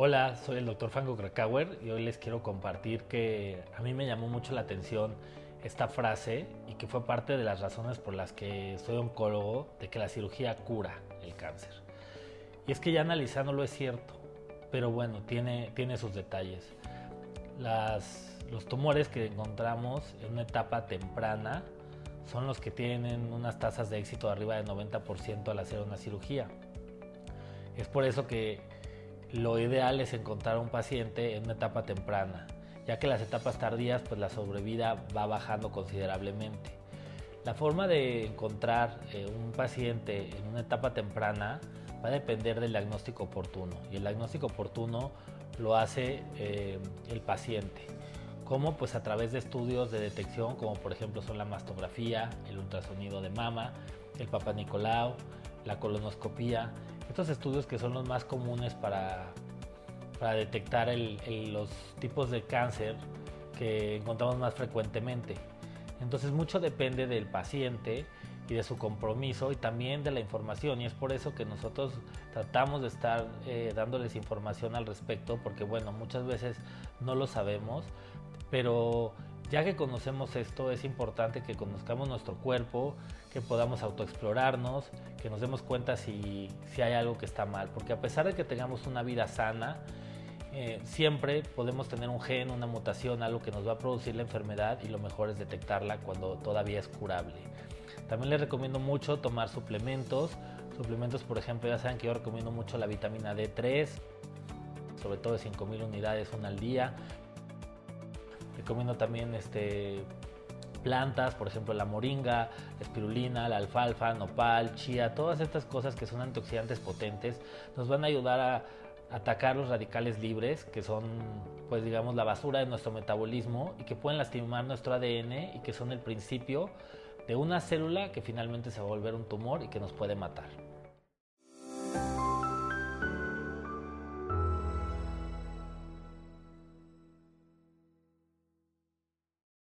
Hola, soy el doctor Franco Krakauer y hoy les quiero compartir que a mí me llamó mucho la atención esta frase y que fue parte de las razones por las que soy oncólogo de que la cirugía cura el cáncer. Y es que ya analizándolo es cierto, pero bueno, tiene, tiene sus detalles. los tumores que encontramos en una etapa temprana son los que tienen unas tasas de éxito de arriba del 90% al hacer una cirugía. Es por eso que lo ideal es encontrar a un paciente en una etapa temprana, ya que las etapas tardías pues la sobrevida va bajando considerablemente. La forma de encontrar eh, un paciente en una etapa temprana va a depender del diagnóstico oportuno y el diagnóstico oportuno lo hace eh, el paciente. Como Pues a través de estudios de detección como por ejemplo son la mastografía, el ultrasonido de mama, el Papa Nicolau, la colonoscopía, estos estudios que son los más comunes para, para detectar los tipos de cáncer que encontramos más frecuentemente. Entonces mucho depende del paciente y de su compromiso y también de la información. Y es por eso que nosotros tratamos de estar eh, dándoles información al respecto porque bueno muchas veces no lo sabemos pero ya que conocemos esto, es importante que conozcamos nuestro cuerpo, que podamos autoexplorarnos, que nos demos cuenta si, hay algo que está mal. Porque a pesar de que tengamos una vida sana, eh, siempre podemos tener un gen, una mutación, algo que nos va a producir la enfermedad y lo mejor es detectarla cuando todavía es curable. También les recomiendo mucho tomar suplementos. Suplementos, por ejemplo, ya saben que yo recomiendo mucho la vitamina D3, sobre todo de 5000 unidades una al día. Recomiendo también este, plantas, por ejemplo la moringa, la espirulina, la alfalfa, nopal, chía, todas estas cosas que son antioxidantes potentes nos van a ayudar a atacar los radicales libres, que son pues digamos la basura de nuestro metabolismo y que pueden lastimar nuestro ADN y que son el principio de una célula que finalmente se va a volver un tumor y que nos puede matar.